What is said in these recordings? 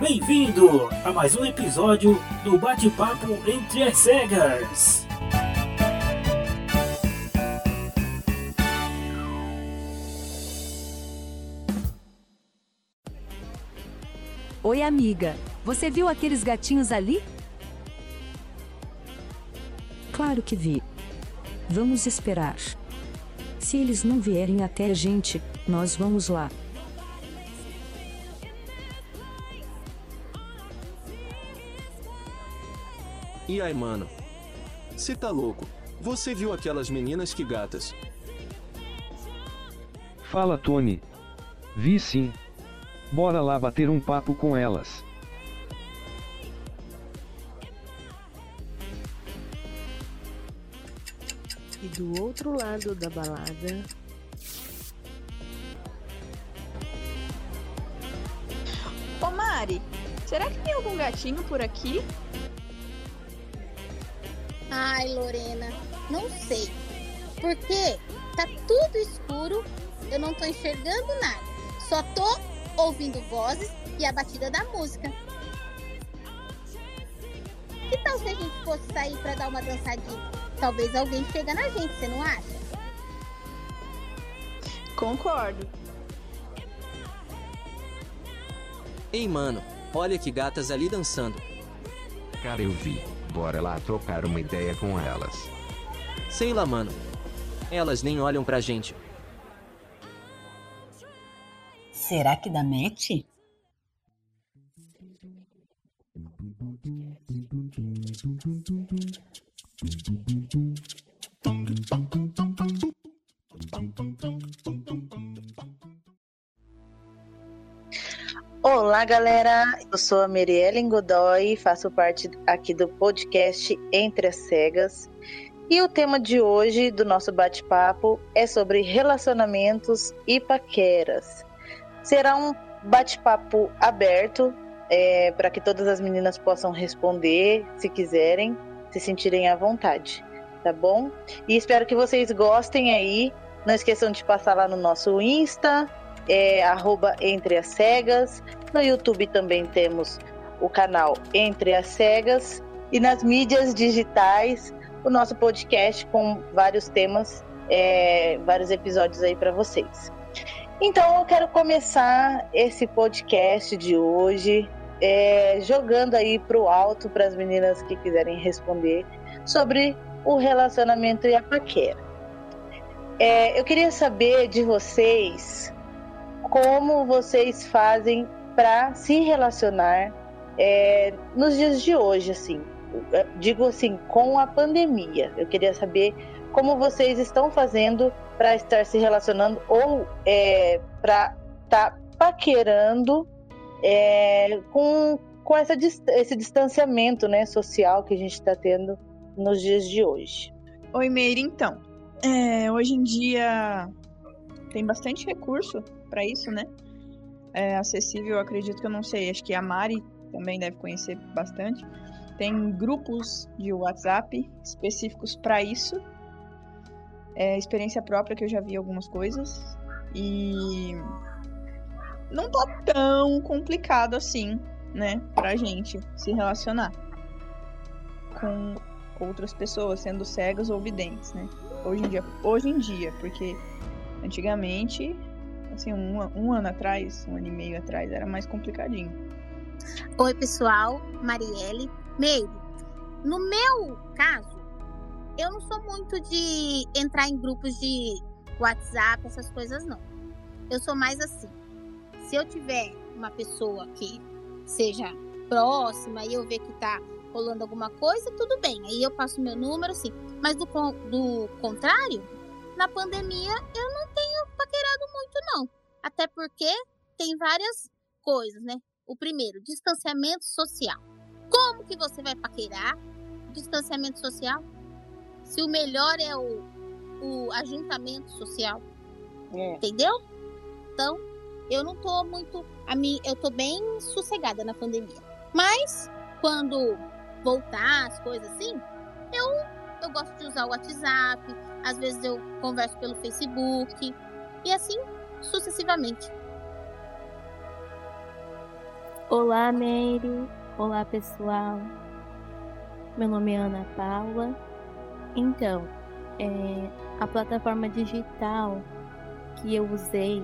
Bem-vindo a mais um episódio do Bate-Papo Entre as Cegas. Oi, amiga. Você viu aqueles gatinhos ali? Claro que vi. Vamos esperar. Se eles não vierem até a gente, nós vamos lá. E aí, mano? Cê tá louco? Você viu aquelas meninas que gatas? Fala, Tony. Vi sim. Bora lá bater um papo com elas. E do outro lado da balada. Ô Mari, será que tem algum gatinho por aqui? Ai, Lorena, não sei. Porque tá tudo escuro, eu não tô enxergando nada. Só tô ouvindo vozes e a batida da música. Que tal se a gente fosse sair pra dar uma dançadinha? Talvez alguém chega na gente, você não acha? Concordo. Ei, mano, olha que gatas ali dançando. Cara, eu vi. Bora lá trocar uma ideia com elas. Sei lá, mano. Elas nem olham pra gente. Será que dá match? Olá, galera. Eu sou a Meriellen Godoy, faço parte aqui do podcast Entre as Cegas. E o tema de hoje do nosso bate-papo é sobre relacionamentos e paqueras. Será um bate-papo aberto é, para que todas as meninas possam responder, se quiserem, se sentirem à vontade, tá bom? E espero que vocês gostem aí. Não esqueçam de passar lá no nosso Insta, é, arroba Entre as Cegas. No YouTube também temos o canal Entre as Cegas. E nas mídias digitais, o nosso podcast com vários temas, é, vários episódios aí para vocês. Então eu quero começar esse podcast de hoje é, jogando aí para o alto para as meninas que quiserem responder sobre o relacionamento e a paquera. É, eu queria saber de vocês como vocês fazem para se relacionar é, nos dias de hoje, assim. Digo assim, com a pandemia. Eu queria saber como vocês estão fazendo para estar se relacionando ou é, para estar tá paquerando é, com, com essa, esse distanciamento né, social que a gente está tendo nos dias de hoje. Oi, Meire, então. É, hoje em dia tem bastante recurso para isso, né? É acessível, acredito que eu não sei, acho que a Mari também deve conhecer bastante. Tem grupos de WhatsApp específicos para isso. É experiência própria que eu já vi algumas coisas. E não tá tão complicado assim, né, pra gente se relacionar com outras pessoas, sendo cegas ou videntes, né? Hoje em dia, hoje em dia, porque antigamente, assim, um, um ano atrás, um ano e meio atrás, era mais complicadinho. Oi, pessoal, Marielle. Meire, no meu caso, eu não sou muito de entrar em grupos de WhatsApp, essas coisas não. Eu sou mais assim. Se eu tiver uma pessoa que seja próxima e eu ver que tá rolando alguma coisa, tudo bem. Aí eu passo meu número, sim. Mas do, do contrário, na pandemia eu não tenho paquerado muito, não. Até porque tem várias coisas, né? O primeiro, distanciamento social. Como que você vai paquerar? Distanciamento social? Se o melhor é o, o ajuntamento social. É. Entendeu? Então, eu não tô muito. A mim, eu tô bem sossegada na pandemia. Mas, quando voltar as coisas assim, eu, eu gosto de usar o WhatsApp. Às vezes eu converso pelo Facebook. E assim sucessivamente. Olá, Mary. Olá, pessoal. Meu nome é Ana Paula. Então, é, a plataforma digital que eu usei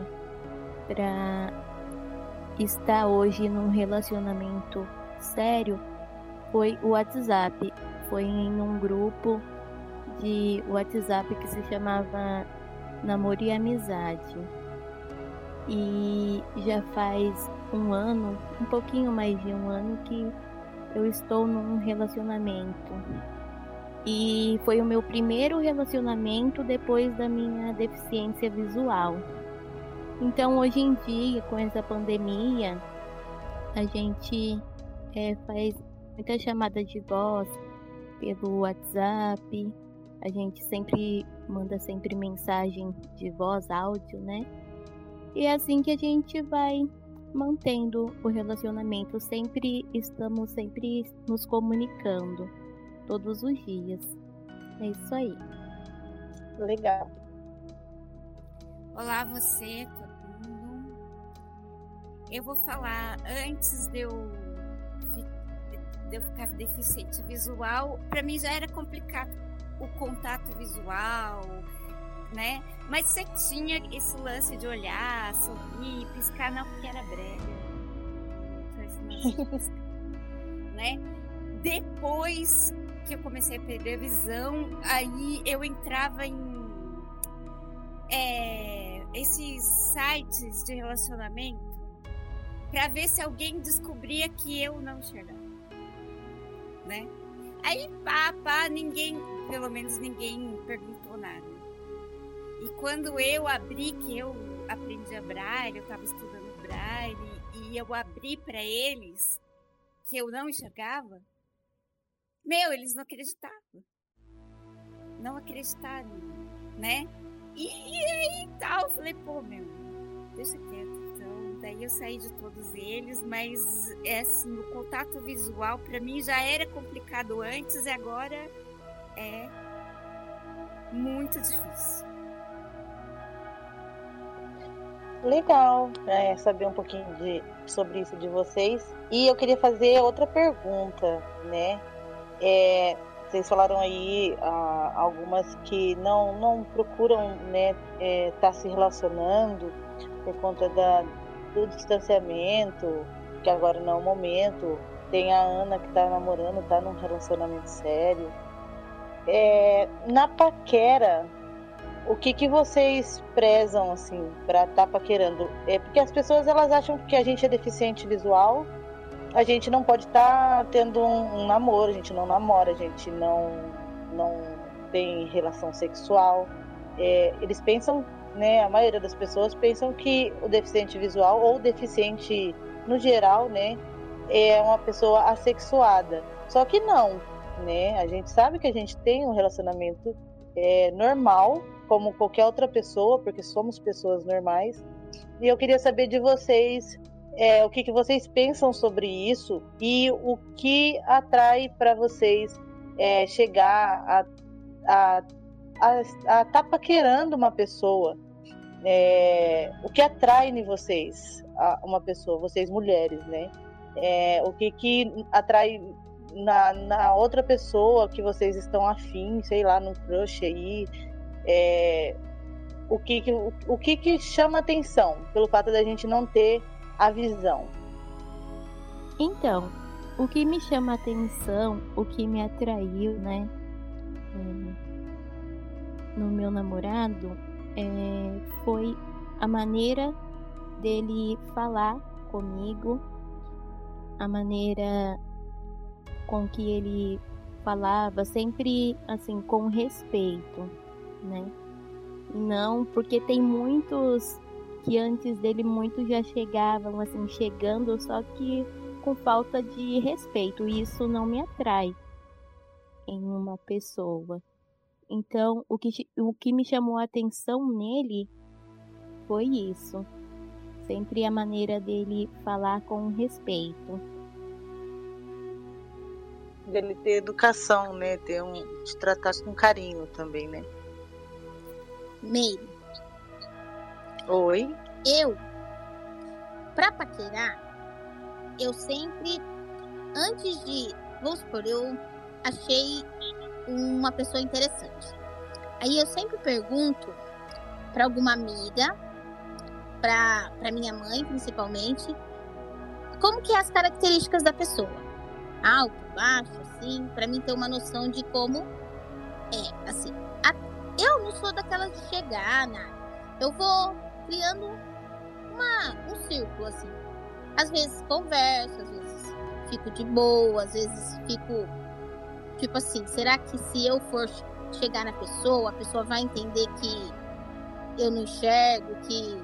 para estar hoje num relacionamento sério foi o WhatsApp. Foi em um grupo de WhatsApp que se chamava Namoro e Amizade. E já faz um ano, um pouquinho mais de um ano que eu estou num relacionamento. E foi o meu primeiro relacionamento depois da minha deficiência visual. Então, hoje em dia, com essa pandemia, a gente é, faz muita chamada de voz pelo WhatsApp. A gente sempre manda sempre mensagem de voz, áudio, né? E é assim que a gente vai mantendo o relacionamento. Sempre estamos sempre nos comunicando todos os dias. É isso aí. Legal. Olá, você, todo mundo. Eu vou falar antes de eu, de eu ficar deficiente visual. Para mim já era complicado o contato visual, né? Mas você tinha esse lance de olhar, sorrir, piscar, não, porque era brega. né? Depois que eu comecei a perder a visão, aí eu entrava em é, esses sites de relacionamento para ver se alguém descobria que eu não enxergava, né? Aí pá, pá, ninguém, pelo menos ninguém perguntou nada. E quando eu abri, que eu aprendi a braille, eu estava estudando braille, e eu abri para eles que eu não enxergava, meu, eles não acreditavam. Não acreditaram, né? E, e aí tal, eu falei, pô, meu, deixa quieto. Daí eu saí de todos eles, mas é assim, o contato visual para mim já era complicado antes e agora é muito difícil. Legal é, saber um pouquinho de, sobre isso de vocês. E eu queria fazer outra pergunta, né? É, vocês falaram aí ah, algumas que não, não procuram né, é, tá se relacionando por conta da, do distanciamento, que agora não é o momento. Tem a Ana que está namorando, está num relacionamento sério. É, na paquera, o que, que vocês prezam assim para estar tá paquerando? É porque as pessoas elas acham que a gente é deficiente visual, a gente não pode estar tá tendo um, um, namoro, a gente não namora, a gente não não tem relação sexual. É, eles pensam, né? A maioria das pessoas pensam que o deficiente visual ou deficiente no geral, né, é uma pessoa assexuada. Só que não, né? A gente sabe que a gente tem um relacionamento é, normal como qualquer outra pessoa, porque somos pessoas normais. E eu queria saber de vocês é, o que, que vocês pensam sobre isso e o que atrai para vocês é, chegar a a estar tá paquerando uma pessoa. É, o que atrai em vocês a uma pessoa, vocês mulheres, né? É, o que, que atrai na, na outra pessoa que vocês estão afim, sei lá, no crush aí, é, o, que, que, o, que, que chama atenção pelo fato da gente não ter a visão? Então, o que me chama atenção, o que me atraiu, né, é, no meu namorado, é, foi a maneira dele falar comigo, a maneira com que ele falava, sempre assim, com respeito né? Não, porque tem muitos que antes dele muitos já chegavam assim, chegando, só que com falta de respeito. E isso não me atrai em uma pessoa. Então, o que, o que me chamou a atenção nele foi isso. Sempre a maneira dele falar com respeito. Dele ter educação, né? Ter um, te tratar com carinho também, né? Meire. Oi. Eu, pra paquerar, eu sempre, antes de, vamos supor, eu achei uma pessoa interessante. Aí eu sempre pergunto para alguma amiga, para minha mãe principalmente, como que é as características da pessoa. Alto, baixo, assim, para mim ter uma noção de como é, assim. A, eu não sou daquelas de chegar, nada. Eu vou criando uma, um círculo, assim. Às vezes converso, às vezes fico de boa, às vezes fico tipo assim, será que se eu for chegar na pessoa, a pessoa vai entender que eu não enxergo, que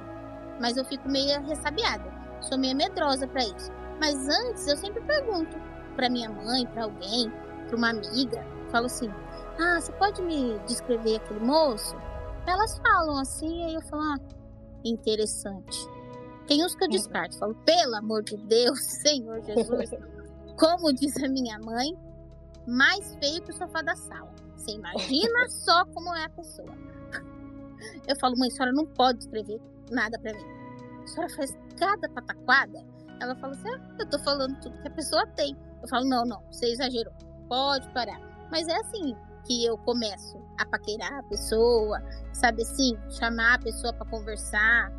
mas eu fico meio ressabiada. Sou meio medrosa para isso. Mas antes eu sempre pergunto para minha mãe, para alguém, para uma amiga, falo assim: "Ah, você pode me descrever aquele moço?" Elas falam assim, aí eu falo: "Ah, interessante." Tem uns que eu uhum. descarto, falo: "Pelo amor de Deus, Senhor Jesus." Como diz a minha mãe, mais feio que o sofá da sala. Você imagina só como é a pessoa. Eu falo, mãe, a senhora não pode escrever nada para mim. A senhora faz cada pataquada. Ela fala assim, ah, eu tô falando tudo que a pessoa tem. Eu falo, não, não, você exagerou. Pode parar. Mas é assim que eu começo a paquerar a pessoa, sabe assim, chamar a pessoa para conversar.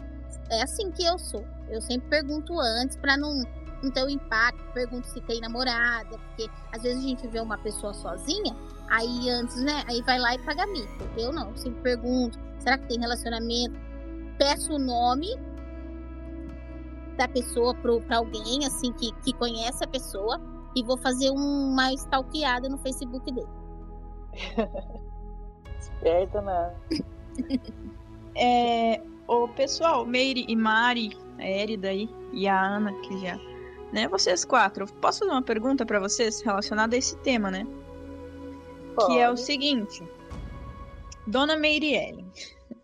É assim que eu sou. Eu sempre pergunto antes para não não ter o impacto, pergunto se tem namorada, porque às vezes a gente vê uma pessoa sozinha, aí antes, né, aí vai lá e paga mico. Eu não, sempre pergunto, será que tem relacionamento? Peço o nome da pessoa para alguém, assim, que, que conhece a pessoa, e vou fazer uma stalkeada no Facebook dele. Esperta, né? é, o pessoal, Meire e Mari, a Érida aí, e a Ana, que já né? Vocês quatro, posso fazer uma pergunta para vocês relacionada a esse tema, né? Pode. Que é o seguinte. Dona Meirielle.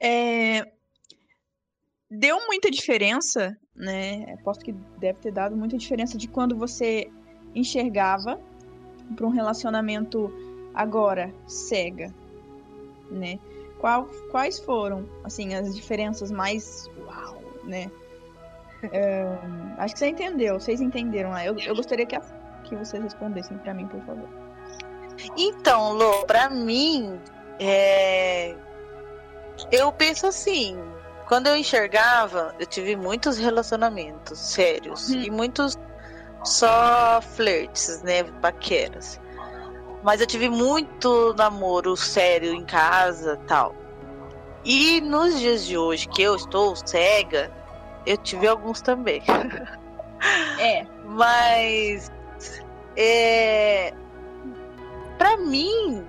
É, deu muita diferença, né? Aposto que deve ter dado muita diferença de quando você enxergava para um relacionamento agora cega, né? Qual, quais foram, assim, as diferenças mais uau, né? É, acho que você entendeu, vocês entenderam lá. Eu, eu gostaria que, a, que vocês respondessem para mim, por favor. Então, Lô, pra mim, é... eu penso assim. Quando eu enxergava, eu tive muitos relacionamentos sérios uhum. e muitos só flertes, né, paqueras. Mas eu tive muito namoro sério em casa, tal. E nos dias de hoje que eu estou cega, eu tive alguns também. É. Mas. É, pra mim,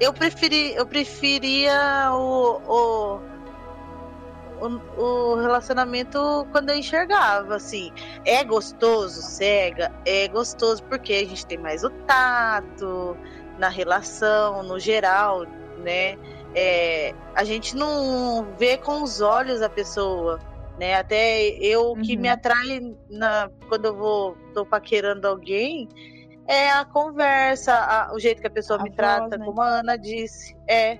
eu, preferi, eu preferia o, o, o, o, relacionamento quando eu enxergava, assim. É gostoso, cega, é gostoso porque a gente tem mais o tato na relação, no geral, né? É, a gente não vê com os olhos a pessoa né? Até eu uhum. que me uhum. atrai na, quando eu vou tô paquerando alguém é a conversa, a, o jeito que a pessoa a me voz, trata, né? como a Ana disse, é,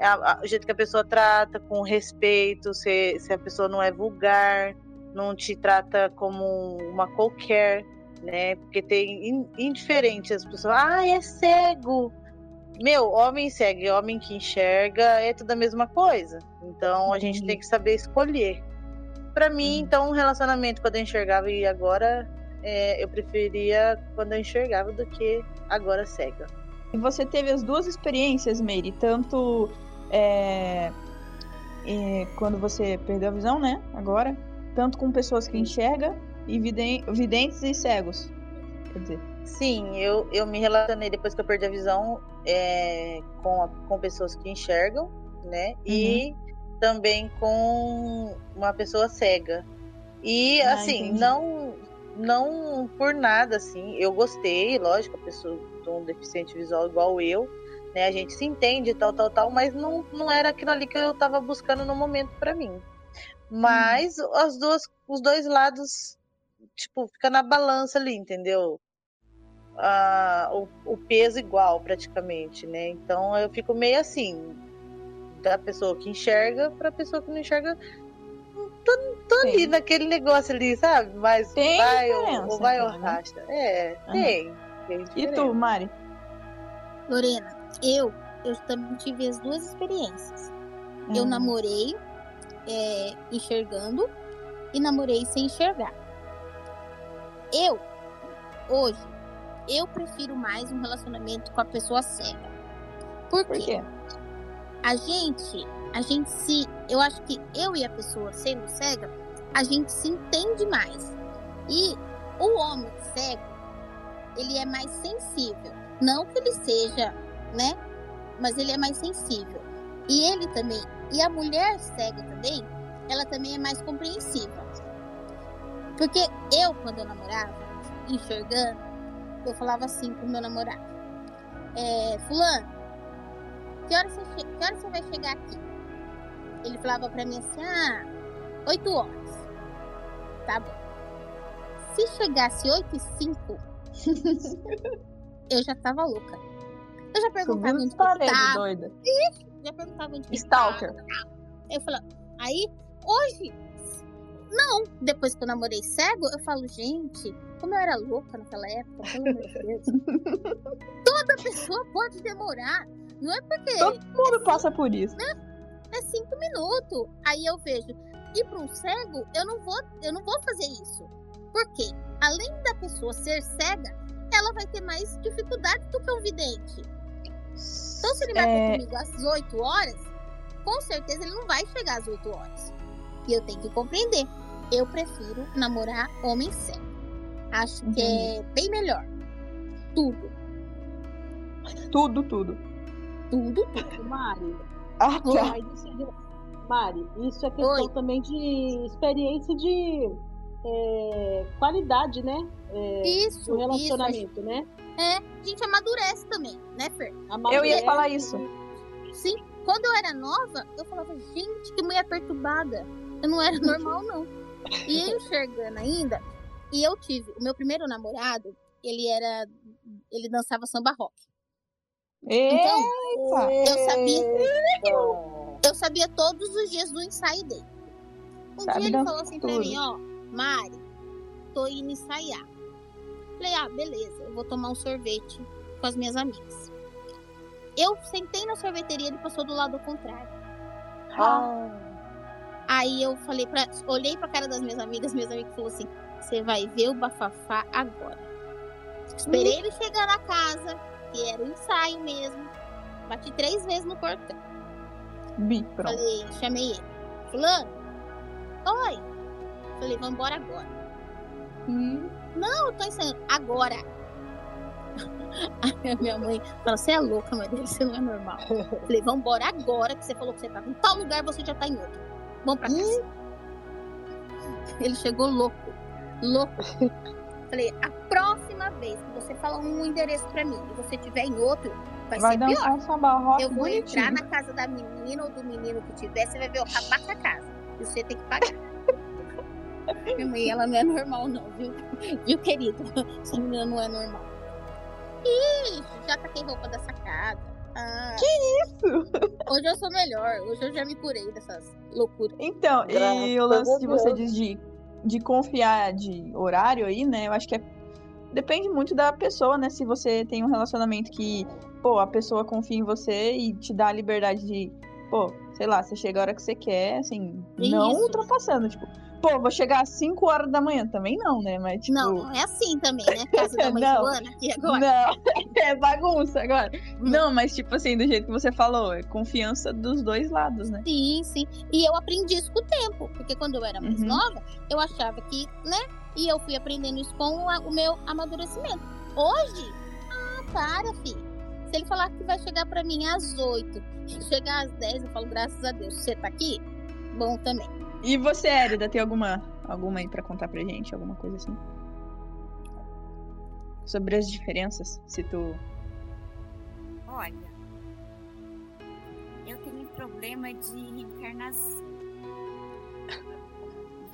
a, o jeito que a pessoa trata, com respeito, se, se a pessoa não é vulgar, não te trata como uma qualquer, né? Porque tem indiferente as pessoas, ah, é cego. Meu, homem cego homem que enxerga é tudo a mesma coisa. Então a gente tem que saber escolher para mim, então, um relacionamento quando eu enxergava e agora, é, eu preferia quando eu enxergava do que agora cega. E você teve as duas experiências, Meire, tanto é, é, quando você perdeu a visão, né? Agora, tanto com pessoas que enxergam e videntes e cegos. Quer dizer. Sim, eu, eu me relacionei depois que eu perdi a visão é, com, a, com pessoas que enxergam, né? Uhum. E também com uma pessoa cega. E ah, assim, entendi. não não por nada assim, eu gostei, lógico, a pessoa de um deficiente visual igual eu, né, a gente se entende tal tal tal, mas não não era aquilo ali que eu estava buscando no momento para mim. Mas hum. as duas os dois lados tipo, fica na balança ali, entendeu? Ah, o, o peso igual praticamente, né? Então eu fico meio assim, da pessoa que enxerga para a pessoa que não enxerga. tô ali naquele negócio ali, sabe? Mas Tem vai ou, ou vai ou então, né? racha. É, tem. tem E tu, Mari? Lorena, eu, eu também tive as duas experiências. Eu Hum. namorei é, enxergando e namorei sem enxergar. Eu, hoje, eu prefiro mais um relacionamento com a pessoa cega. Por quê? Por quê? A gente, a gente se, eu acho que eu e a pessoa sendo cega, a gente se entende mais. E o homem cego, ele é mais sensível. Não que ele seja, né? Mas ele é mais sensível. E ele também, e a mulher cega também, ela também é mais compreensiva. Porque eu, quando eu namorava, enxergando, eu falava assim pro meu namorado: é, Fulano, que hora, você che- que hora você vai chegar aqui? Ele falava pra mim assim: Ah, 8 horas. Tá bom. Se chegasse 8 e 5, eu já tava louca. Eu já perguntava onde paredes, tava. doida. Ixi, já perguntava onde Stalker. tava. Eu falava, aí, hoje, não. Depois que eu namorei cego, eu falo, gente, como eu era louca naquela época, pelo amor de Deus. Toda pessoa pode demorar. Não é porque Todo mundo passa por isso. é cinco minutos. Aí eu vejo. E para um cego, eu não vou, eu não vou fazer isso. Por quê? Além da pessoa ser cega, ela vai ter mais dificuldade do que um vidente. Então, se ele marca É. comigo às 8 horas, com certeza ele não vai chegar às 8 horas. E eu tenho que compreender. Eu prefiro namorar homem cego. Acho que é bem melhor. Tudo. Tudo, tudo. Tudo, tudo. Mari. Ah, tá. Mas isso é- Mari, isso é questão Oi. também de experiência de é, qualidade, né? É, Isso, do relacionamento, né? É, a gente amadurece também, né, Fer? Eu ia falar isso. Sim, quando eu era nova, eu falava, gente, que mulher perturbada. Eu não era normal, não. E eu enxergando ainda, e eu tive, o meu primeiro namorado, ele era, ele dançava samba rock. Então, eu sabia, eu sabia todos os dias do ensaio dele. Um Sabe dia ele falou assim pra tudo. mim, ó, Mari, tô indo ensaiar. Falei, ah, beleza, eu vou tomar um sorvete com as minhas amigas. Eu sentei na sorveteria, ele passou do lado contrário. Aí eu falei pra. Olhei pra cara das minhas amigas, minhas amigas falou assim: você vai ver o bafafá agora. Esperei ele chegar na casa, que era o ensaio mesmo. Bati três vezes no portão. Bi, pronto. Falei, chamei ele. Fulano, oi. Falei, vambora agora. Não, eu tô ensaiando. Agora. Aí a minha mãe falou, você é louca, mãe dele, você não é normal. Falei, vambora agora, que você falou que você tava em tal lugar, você já tá em outro. Vamos pra casa. Ele chegou louco. Louco. Falei, a próxima vez que você falar um endereço pra mim e você tiver em outro, vai, Vai ser pior. um samba Eu vou bonitinho. entrar na casa da menina ou do menino que tiver, você vai ver eu acabar com a casa. E você tem que pagar. Minha mãe, ela não é normal, não, viu? Viu, querido? Essa menina não é normal. Ixi, já taquei roupa da sacada. Ah, Que isso? hoje eu sou melhor. Hoje eu já me curei dessas loucuras. Então, e Graças o lance de você diz de, de confiar de horário aí, né? Eu acho que é, depende muito da pessoa, né? Se você tem um relacionamento que, pô, a pessoa confia em você e te dá a liberdade de, pô, sei lá, você chega a hora que você quer, assim, não ultrapassando, tipo, pô, vou chegar às 5 horas da manhã também não, né? Mas, tipo. Não, não é assim também, né? Casa da mãe Não. Joana aqui agora. Não, é bagunça agora. Não, mas tipo assim, do jeito que você falou, é confiança dos dois lados, né? Sim, sim. E eu aprendi isso com o tempo. Porque quando eu era mais Uhum. nova, eu achava que, né? E eu fui aprendendo isso com o meu amadurecimento. Hoje, ah, para, filho. Se ele falar que vai chegar pra mim às 8, chegar às 10, eu falo, graças a Deus, você tá aqui? Bom também. E você, Érida, tem alguma, alguma aí pra contar pra gente? Alguma coisa assim? Sobre as diferenças, se tu. Olha, eu tenho problema de reencarnação.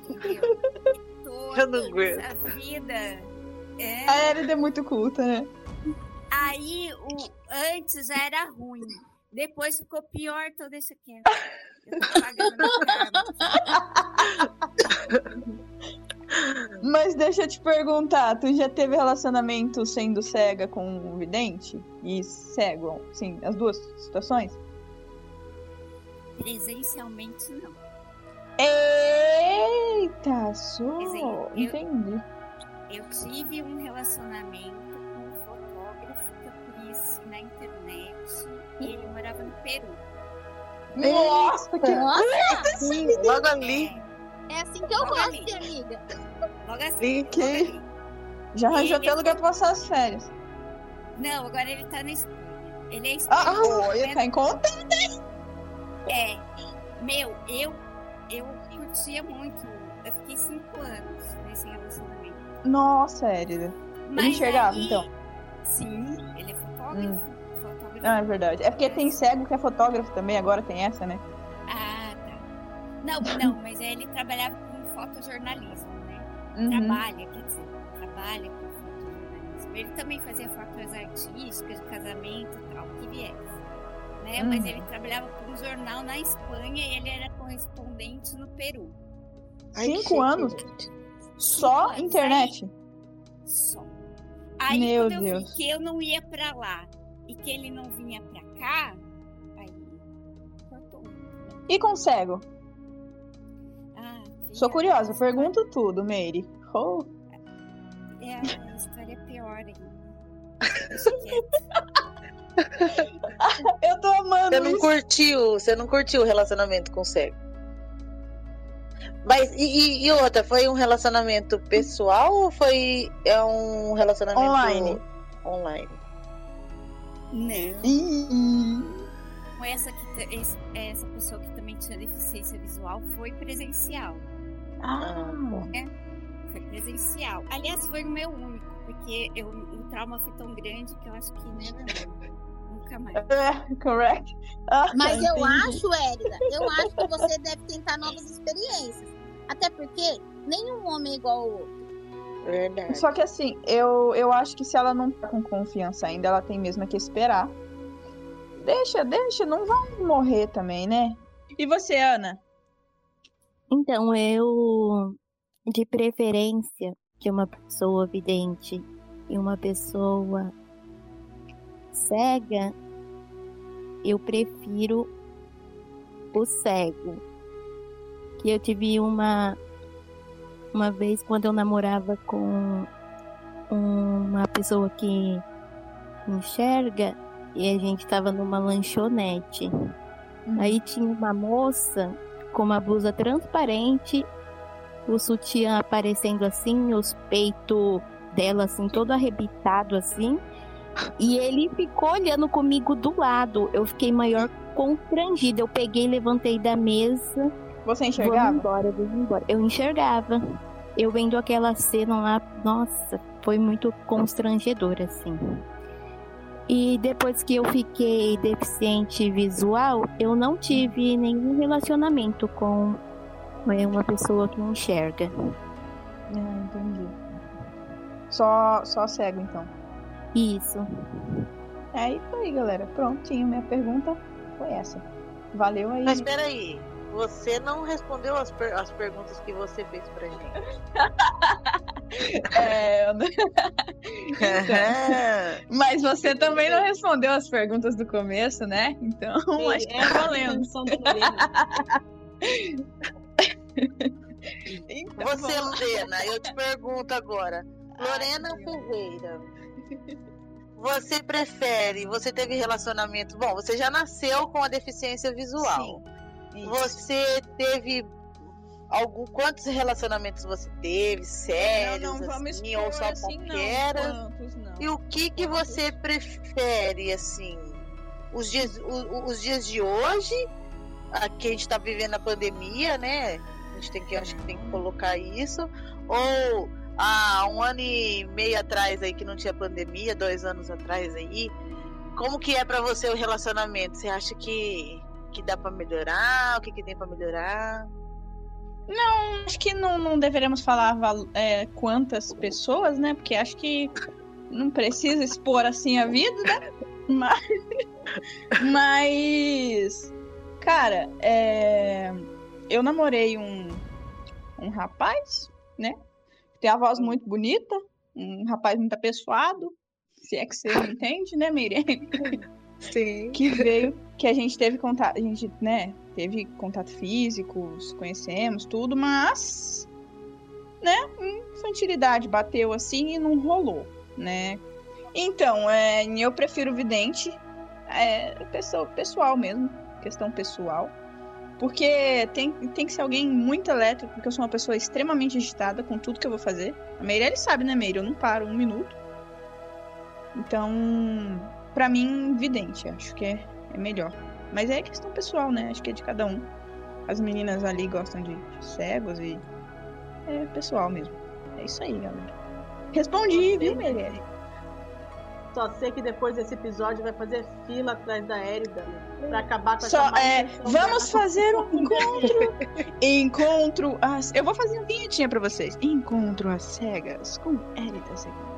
Entendeu? Eu não Toda aguento. essa vida. É, A Érida é muito culta, né? Aí, o, antes já era ruim. Depois ficou pior todo esse aqui. Eu Mas deixa eu te perguntar, tu já teve relacionamento sendo cega com um vidente? E cego, sim, as duas situações? Presencialmente, não. Eita, só, Quer dizer, eu- entendi. Eu tive um relacionamento com um fotógrafo que eu conheci na internet e ele morava no Peru. Nossa, que Nossa! Sim, logo ali. É assim que eu Logo gosto ali. de amiga. Logo assim. Sim, que- ali. Já arranjou até lugar pra passar as férias. Não, agora ele tá na Espanha. Ele é Ah, espanhol. olha, né? tá em conta? É. Meu, eu, eu curtia muito. Eu fiquei cinco anos nesse relacionamento. Nossa, Érida. Enxergava, aí- então? Sim, ele é fotógrafo. fotógrafo. Ah, é verdade. É porque tem cego que é fotógrafo também, agora tem essa, né? Ah, tá. Não, não, mas ele trabalhava com fotojornalismo, né? Uhum. Trabalha, quer dizer, trabalha com fotojornalismo. Ele também fazia fotos artísticas de casamento e tal, que viesse. Né? Mas Uhum. ele trabalhava para um jornal na Espanha e ele era correspondente no Peru. Ai, Cinco que anos? Só anos, internet? Só. Aí Meu quando eu Deus. vi que eu não ia pra lá e que ele não vinha pra cá, aí cortou. E com cego? Ah, Sou filha, curiosa, pergunto tudo, Meire. Oh, É, a história é pior ainda. Eu tô amando Você não isso. curtiu, você não curtiu o relacionamento com o cego. Mas e, e- e outra, foi um relacionamento pessoal ou foi é um relacionamento Online. online? Não. Com essa, que, essa pessoa que também tinha deficiência visual foi presencial. Ah, né? Foi presencial. Aliás, foi o meu único, porque eu, o trauma foi tão grande que eu acho que. Nunca mais. é, correct. Ah, Mas eu entendi. acho, Érida, eu acho que você deve tentar novas experiências. Até porque nenhum homem é igual ao outro. Verdade. Só que assim, eu, eu acho que se ela não tá com confiança ainda, ela tem mesmo que esperar. Deixa, deixa, não vai morrer também, né? E você, Ana? Então, eu, de preferência, que uma pessoa vidente e uma pessoa cega, eu prefiro o cego. Que eu tive uma uma vez quando eu namorava com uma pessoa que enxerga e a gente tava numa lanchonete. Aí tinha uma moça com uma blusa transparente, o sutiã aparecendo assim, os peitos dela assim, todo arrebitado assim. E ele ficou olhando comigo do lado. Eu fiquei maior constrangida. Eu peguei, levantei da mesa. Você Vamos enxergava? embora, vamos embora. Eu enxergava. Eu vendo aquela cena lá, nossa, foi muito constrangedor, assim. E depois que eu fiquei deficiente visual, eu não tive nenhum relacionamento com é, uma pessoa que enxerga. Ah, entendi. Só, só cego, então. Isso. É isso aí, galera. Prontinho, minha pergunta foi essa. Valeu aí. Mas peraí, você não respondeu as, per- as perguntas que você fez pra gente. É, eu Então, mas você também não respondeu as perguntas do começo, né? Então, acho que é tá valendo. Então, Você, Lorena, eu te pergunto agora. Lorena Ferreira, você prefere, você teve relacionamento, bom, você já nasceu com a deficiência visual. Isso. Você teve algum quantos relacionamentos você teve, sérios, não, não vamos assim, ou só assim, não. paqueras? Quantos não? E o que que você prefere, assim, os dias, o- o- os dias de hoje, aqui a gente tá vivendo a pandemia, né? A gente tem que, acho que tem que colocar isso, ou há um ano e meio atrás aí que não tinha pandemia, dois anos atrás aí, como que é pra você o relacionamento? Você acha que, que dá pra melhorar? O que que tem pra melhorar? Não, acho que não, não deveremos falar é, quantas pessoas, né? Porque acho que não precisa expor assim a vida, né? Mas. Mas. Cara, é... eu namorei um, um rapaz, né? Tem a voz muito bonita, um rapaz muito apessoado, se é que você me entende, né, Meirene? Sim. Que veio, que a gente teve contato, a gente, né, teve contato físico, conhecemos, tudo, mas, né, infantilidade bateu assim e não rolou, né? Então, é, eu prefiro vidente, é pessoa, pessoal mesmo, questão pessoal. Porque tem, tem que ser alguém muito elétrico, porque eu sou uma pessoa extremamente agitada com tudo que eu vou fazer. A Meire, sabe, né, Meire? Eu não paro um minuto. Então, pra mim, vidente, acho que é, é melhor. Mas é questão pessoal, né? Acho que é de cada um. As meninas ali gostam de, cegos e. É pessoal mesmo. É isso aí, galera. Respondi, viu, Meire? Só sei que depois desse episódio vai fazer fila atrás da Érida pra acabar com Só, é, vamos fazer um encontro. encontro às. Eu vou fazer uma vinhetinha pra vocês. Encontro às cegas com Érida Segundo.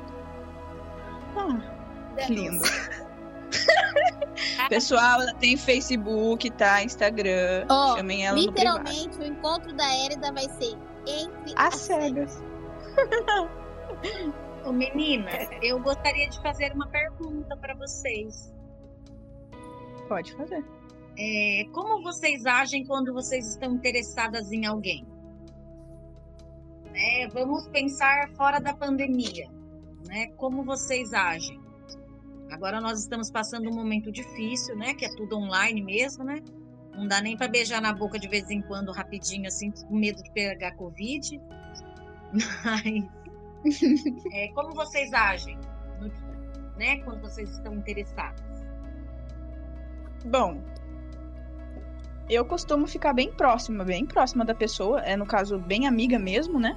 Ah, que lindo. Pessoal, ela tem Facebook, tá? Instagram. Ó, Chamem ela literalmente, o encontro da Érida vai ser entre As cegas. Ô, meninas, eu gostaria de fazer uma pergunta para vocês. Pode fazer. É, como vocês agem quando vocês estão interessadas em alguém? Né, vamos pensar fora da pandemia. Né? Como vocês agem? Agora nós estamos passando um momento difícil, né? Que é tudo online mesmo, né? Não dá nem para beijar na boca de vez em quando, rapidinho, assim, com medo de pegar Covid. Mas é, como vocês agem, no- né? Quando vocês estão interessados? Bom, eu costumo ficar bem próxima, bem próxima da pessoa, é no caso bem amiga mesmo, né?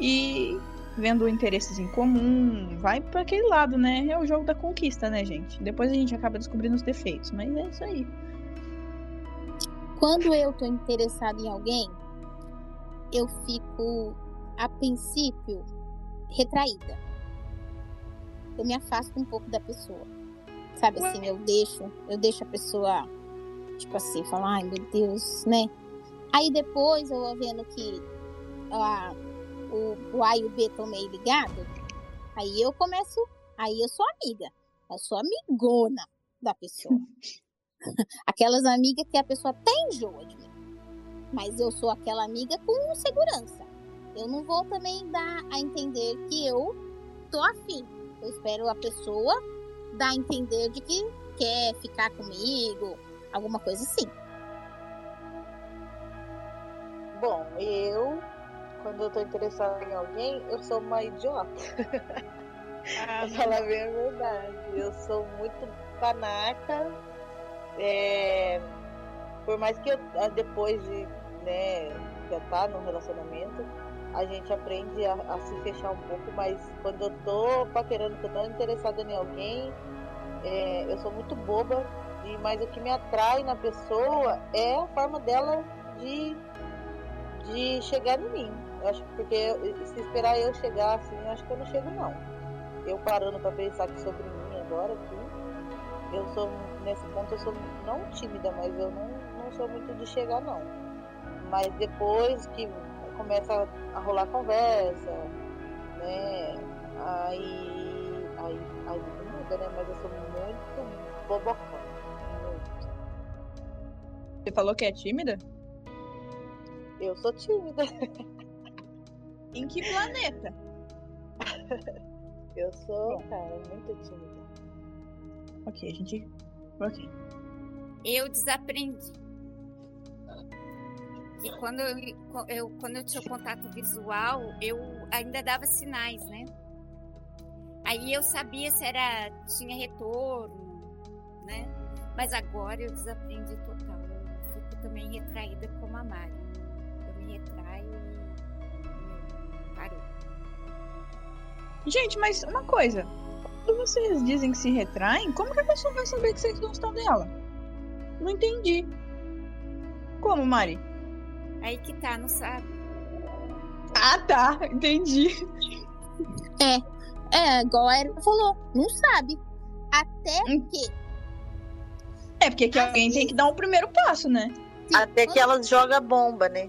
E vendo interesses em comum, vai para aquele lado, né? É o jogo da conquista, né, gente? Depois a gente acaba descobrindo os defeitos, mas é isso aí. Quando eu tô interessada em alguém, eu fico, a princípio, retraída. Eu me afasto um pouco da pessoa. Sabe assim, eu deixo, eu deixo a pessoa, tipo assim, falar, ai meu Deus, né? Aí depois eu vou vendo que o, o A e o B estão meio ligados, aí eu começo, aí eu sou amiga. Eu sou amigona da pessoa. Aquelas amigas que a pessoa até enjoa de mim. Mas eu sou aquela amiga com segurança. Eu não vou também dar a entender que eu tô afim. Eu espero a pessoa dar a entender de que quer ficar comigo, alguma coisa assim. Bom, eu, quando eu tô interessada em alguém, eu sou uma idiota. pra falar bem a verdade. Eu sou muito panaca. É, por mais que eu, ah, depois de né, já tá no relacionamento, a gente aprende a, a se fechar um pouco, mas quando eu tô paquerando, que eu tô interessada em alguém, é, eu sou muito boba, e, mas o que me atrai na pessoa é a forma dela de, de chegar em mim. Eu acho que porque eu- se esperar eu chegar assim, eu acho que eu não chego não. Eu parando pra pensar aqui sobre mim agora aqui, eu sou nesse ponto eu sou não tímida, mas eu não, não sou muito de chegar não. Mas depois que começa a rolar conversa, né? Aí, aí, aí tudo muda, né? Mas eu sou muito bobocão. Muito. Você falou que é tímida? Eu sou tímida. Em que planeta? Eu sou, cara, muito tímida. Ok, a gente. Ok. Eu desaprendi. Que quando eu, eu- quando eu tinha contato visual, eu ainda dava sinais, né? Aí eu sabia se era tinha retorno, né? Mas agora eu desaprendi total. Eu fico também retraída como a Mari. Eu me retraio Gente, mas uma coisa. Quando vocês dizem que se retraem, como que a pessoa vai saber que vocês gostam dela? Não entendi. Como, Mari? Aí que tá, não sabe. Ah, tá. Entendi. É, é, igual a Erika falou, não sabe. Até Hum. que É, porque que alguém tem que dar o primeiro passo, né? Até que elas jogam bomba, né?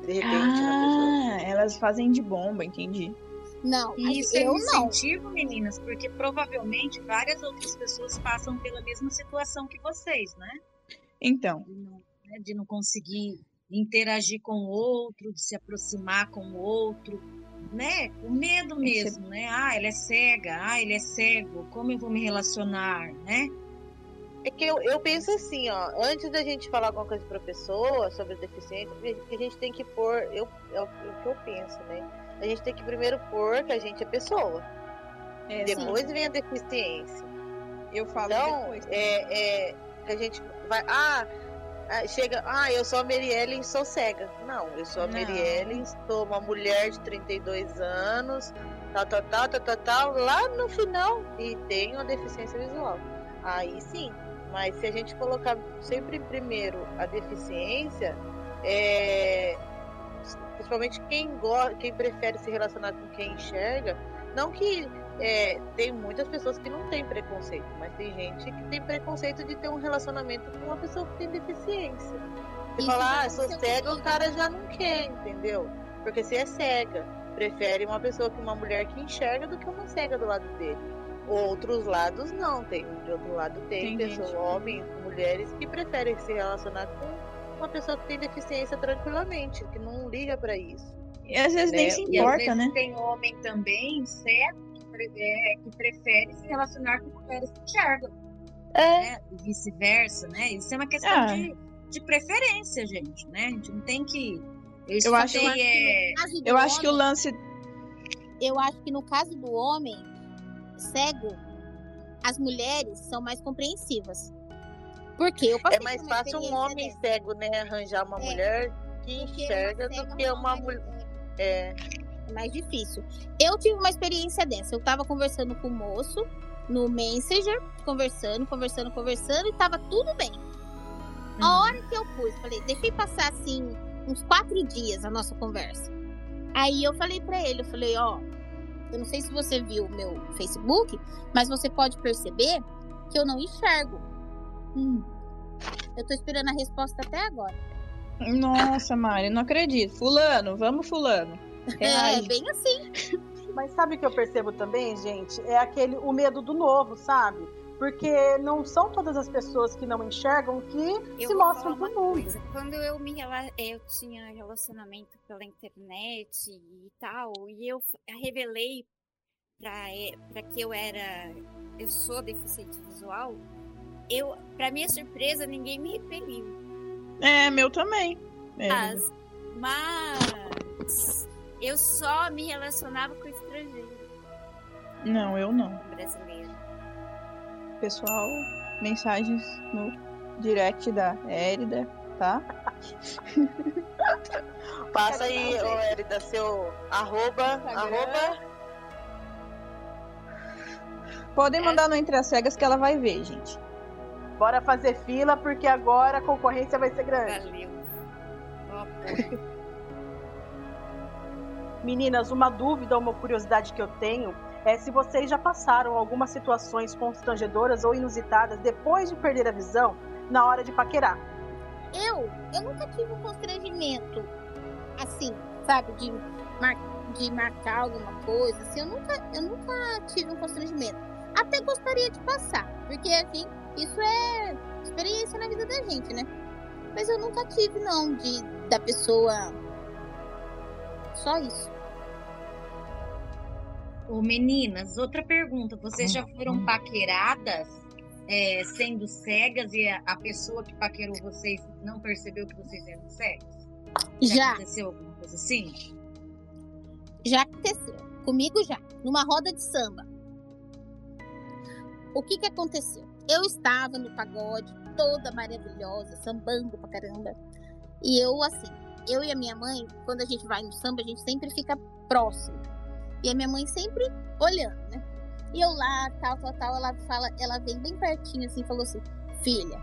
De repente, ah, elas fazem de bomba, entendi. Não, E isso é eu não. incentivo, meninas, porque provavelmente várias outras pessoas passam pela mesma situação que vocês, né? Então. De não, né, de não conseguir interagir com o outro, de se aproximar com o outro, né? O medo mesmo, né? Ah, ela é cega, ah, ele é cego, como eu vou me relacionar, né? É que eu, eu penso assim, ó, antes da gente falar alguma coisa pra pessoa sobre deficiência, a gente tem que pôr, eu, é o o que eu penso, né? A gente tem que primeiro pôr que a gente é pessoa. É, depois vem a deficiência. Eu falo então, depois. é, é que a gente vai. Ah, ah, chega. Ah, eu sou a Marielle e sou cega. Não, eu sou a Não. Marielle, sou uma mulher de 32 anos, tal, tal, tal, tal, tal, tal, lá no final, e tenho a deficiência visual. Aí sim. Mas se a gente colocar sempre primeiro a deficiência, é, principalmente quem gosta, quem prefere se relacionar com quem enxerga, não que é, tem muitas pessoas que não têm preconceito, mas tem gente que tem preconceito de ter um relacionamento com uma pessoa que tem deficiência. Você Isso fala, vai ah, sou cega, o cara já não quer, entendeu? Porque se é cega, prefere uma pessoa que uma mulher que enxerga do que uma cega do lado dele. Outros lados não, tem de outro lado tem, Tem pessoas, homens, mulheres que preferem se relacionar com uma pessoa que tem deficiência tranquilamente, que não liga pra isso. E às vezes nem né? se E às importa, vezes né? tem homem também cego que, pre- é, que prefere se relacionar com mulheres que enxergam. Né? E vice-versa, né? Isso é uma questão Ah. de, de preferência, gente, né? A gente não tem que. Eu, Eu acho- é, No caso do Eu acho que o homem- lance. Eu acho que no caso do homem cego, as mulheres são mais compreensivas. Porque eu passei É mais uma fácil um homem dessa. cego, né, arranjar uma É. mulher que uma enxerga do que arrumar uma um mulher. É. É mais difícil. Eu tive uma experiência dessa. Eu tava conversando com o moço no Messenger, conversando, conversando, conversando, e tava tudo bem. Uhum. A hora que eu pus, falei, deixei passar assim uns quatro dias a nossa conversa. Aí eu falei pra ele, eu falei, ó, eu não sei se você viu o meu Facebook, mas você pode perceber que eu não enxergo. Hum. Eu tô esperando a resposta até agora. Nossa, Mari, não acredito. Fulano, vamos, Fulano. É, Reage. bem assim. Mas sabe o que eu percebo também, gente? É aquele o medo do novo, sabe? Porque não são todas as pessoas que não enxergam que Eu se mostram pro mundo. coisa. Quando eu me eu tinha relacionamento pela internet e tal, e eu revelei para que eu era eu sou deficiente visual, eu para minha surpresa ninguém me repeliu. É, meu também. É. Mas, mas eu só me relacionava com estrangeiro Não, eu não. brasileiro. Pessoal, mensagens no direct da Érida, tá? Passa aí, ô Érida, seu arroba, arroba. Podem mandar no Entre as Cegas que ela vai ver, gente. Bora fazer fila, porque agora a concorrência vai ser grande. Valeu. Meninas, uma dúvida, uma curiosidade que eu tenho é se vocês já passaram algumas situações constrangedoras ou inusitadas depois de perder a visão na hora de paquerar. Eu, eu nunca tive um constrangimento assim, sabe, de, mar, de marcar alguma coisa, assim, eu nunca, eu nunca tive um constrangimento. Até gostaria de passar, porque assim, isso é experiência na vida da gente, né? Mas eu nunca tive não de da pessoa só isso. Ô, meninas, outra pergunta. Vocês já Uhum. foram paqueradas é, sendo cegas e a, a pessoa que paquerou vocês não percebeu que vocês eram cegas? Já. aconteceu alguma coisa assim? Já aconteceu. Comigo já. Numa roda de samba. O que que aconteceu? Eu estava no pagode, toda maravilhosa, sambando pra caramba. E eu, assim, eu e a minha mãe, quando a gente vai no samba, a gente sempre fica próximo. E a minha mãe sempre olhando, né? E eu lá, tal, tal, tal, ela fala, ela vem bem pertinho assim falou assim: Filha,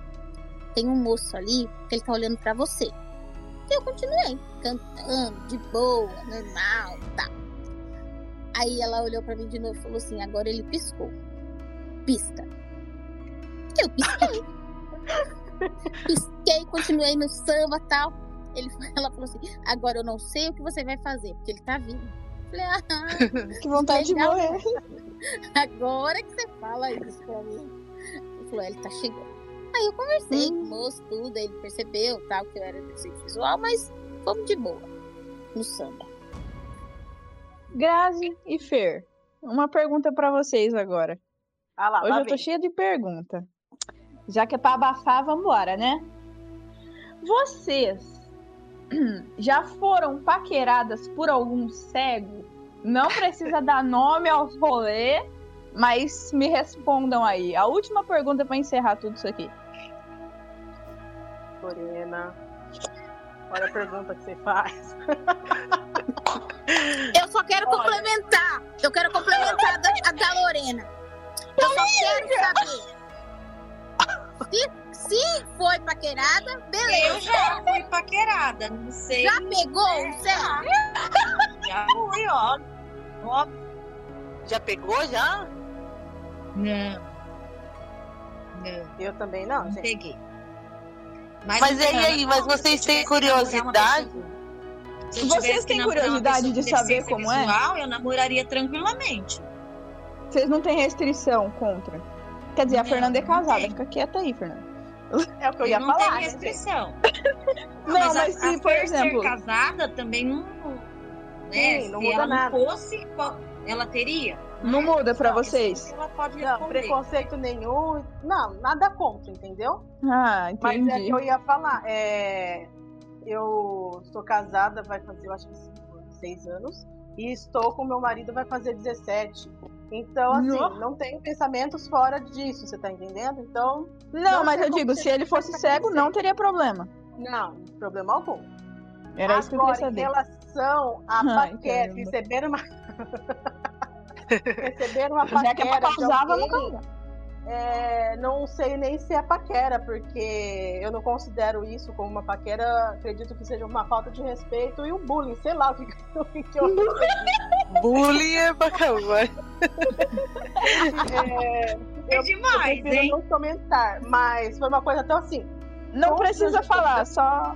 tem um moço ali que ele tá olhando pra você. E eu continuei cantando, de boa, normal, tá. Aí ela olhou pra mim de novo e falou assim: agora ele piscou. Pisca. Eu pisquei. Pisquei, continuei no samba e tal. Ele, ela falou assim: agora eu não sei o que você vai fazer, porque ele tá vindo. Falei, ah, Que vontade de legal. morrer. Agora que você fala isso pra mim. Ele falou, ele tá chegando. Aí eu conversei com o moço, tudo, aí ele percebeu tal, que eu era deficiente visual, mas fomos de boa no samba. Grazi e Fer, uma pergunta pra vocês agora. Ah lá, Hoje lá eu tô vem. cheia de pergunta. Já que é pra abafar, vambora, né? Vocês já foram paqueradas por algum cego? Não precisa dar nome aos rolê, mas me respondam aí. A última pergunta pra encerrar tudo isso aqui. Lorena. Olha a pergunta que você faz. Eu só quero complementar. Eu quero complementar a da, a da Lorena. Eu só quero saber. Se, se foi paquerada, beleza. Eu já fui paquerada, não sei. Já pegou o céu? Já fui, ó. ó. Já pegou, já? Não. Não. Eu também não, Não gente. peguei. Mas, não e tem aí, mas vocês têm curiosidade? se Vocês têm curiosidade de saber como é? visual, Eu namoraria tranquilamente. Vocês não têm restrição contra? Quer dizer, a Não, Fernanda é não casada. Fica quieta aí, Fernanda. É o que eu ia não falar. tem né, restrição. Não, mas, mas a, se, a por Fer exemplo- ser casada também não. Né? Sim, não Se muda ela nada. não fosse, ela teria? Não muda pra Não, isso vocês? Ela pode Não, preconceito nenhum. Não, nada contra, entendeu? Ah, Mas entendi. é que eu ia falar. É... Eu sou casada, vai fazer, eu acho que cinco, seis anos. E estou com meu marido, vai fazer 17. Então, assim, Nó. não tenho pensamentos fora disso, você tá entendendo? Então, Não, Não mas eu digo, se ele fosse cego, não teria problema. não, problema algum. Era isso que eu Agora, queria saber. em relação a Ai, paquera, caramba. receber uma. receber uma Já que é pra causar, vamos causar. É, não sei nem se é paquera, porque eu não considero isso como uma paquera. Acredito que seja uma falta de respeito e um bullying, sei lá o que, o que eu. Bullying é bacana. É, É demais, eu hein? não comentar, mas foi uma coisa tão assim. Não precisa falar, só.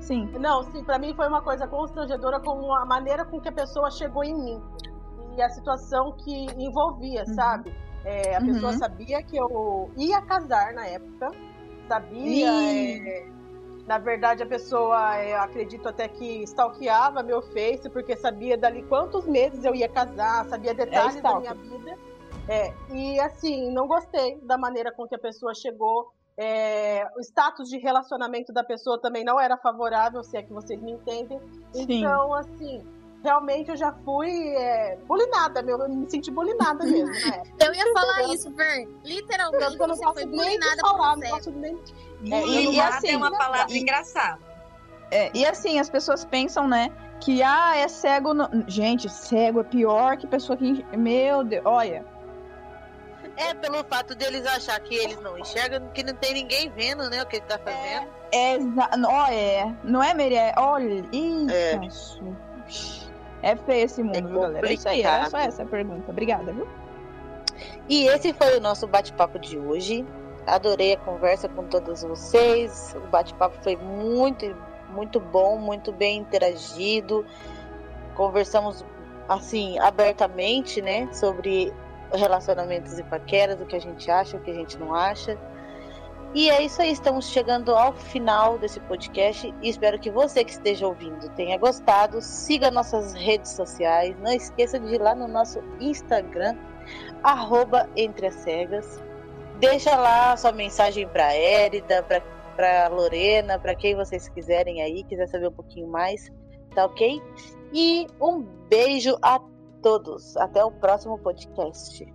Sim. Não, sim, pra mim foi uma coisa constrangedora com a maneira com que a pessoa chegou em mim e a situação que envolvia, Uhum. sabe? É, a pessoa Uhum. sabia que eu ia casar na época, sabia. É, na verdade, a pessoa, é, eu acredito até que stalkeava meu Face, porque sabia dali quantos meses eu ia casar, sabia detalhes da minha vida. É, e assim, não gostei da maneira com que a pessoa chegou. É, o status de relacionamento da pessoa também não era favorável, se é que vocês me entendem. Sim. Então, assim, realmente eu já fui é, bulinada, meu, eu me senti bulinada mesmo, né? Eu ia falar isso, Ver. Literalmente, Eu não você posso foi nem bulinada falar, por não posso nem. É, e- e assim, é uma palavra e- engraçada. É, e assim, as pessoas pensam, né? Que, ah, é cego. no- Gente, cego é pior que pessoa que. Meu Deus, olha. É pelo fato deles achar que eles não enxergam, que não tem ninguém vendo, né, o que ele tá fazendo. É, exa- ó, é. Não é, Merié? Olha. Ih, É. É feio esse mundo, viu, galera? É isso aí, era só essa a pergunta. Obrigada, viu? E esse foi o nosso bate-papo de hoje. Adorei a conversa com todos vocês. O bate-papo foi muito, muito bom, muito bem interagido. Conversamos assim abertamente, né, sobre relacionamentos e paqueras, o que a gente acha, o que a gente não acha. E é isso aí, estamos chegando ao final desse podcast e espero que você que esteja ouvindo tenha gostado. Siga nossas redes sociais, não esqueça de ir lá no nosso Instagram, arroba Entre as Cegas. Deixa lá sua mensagem para Érida, para Lorena, para quem vocês quiserem aí, quiser saber um pouquinho mais, tá ok? E um beijo a todos. Até o próximo podcast.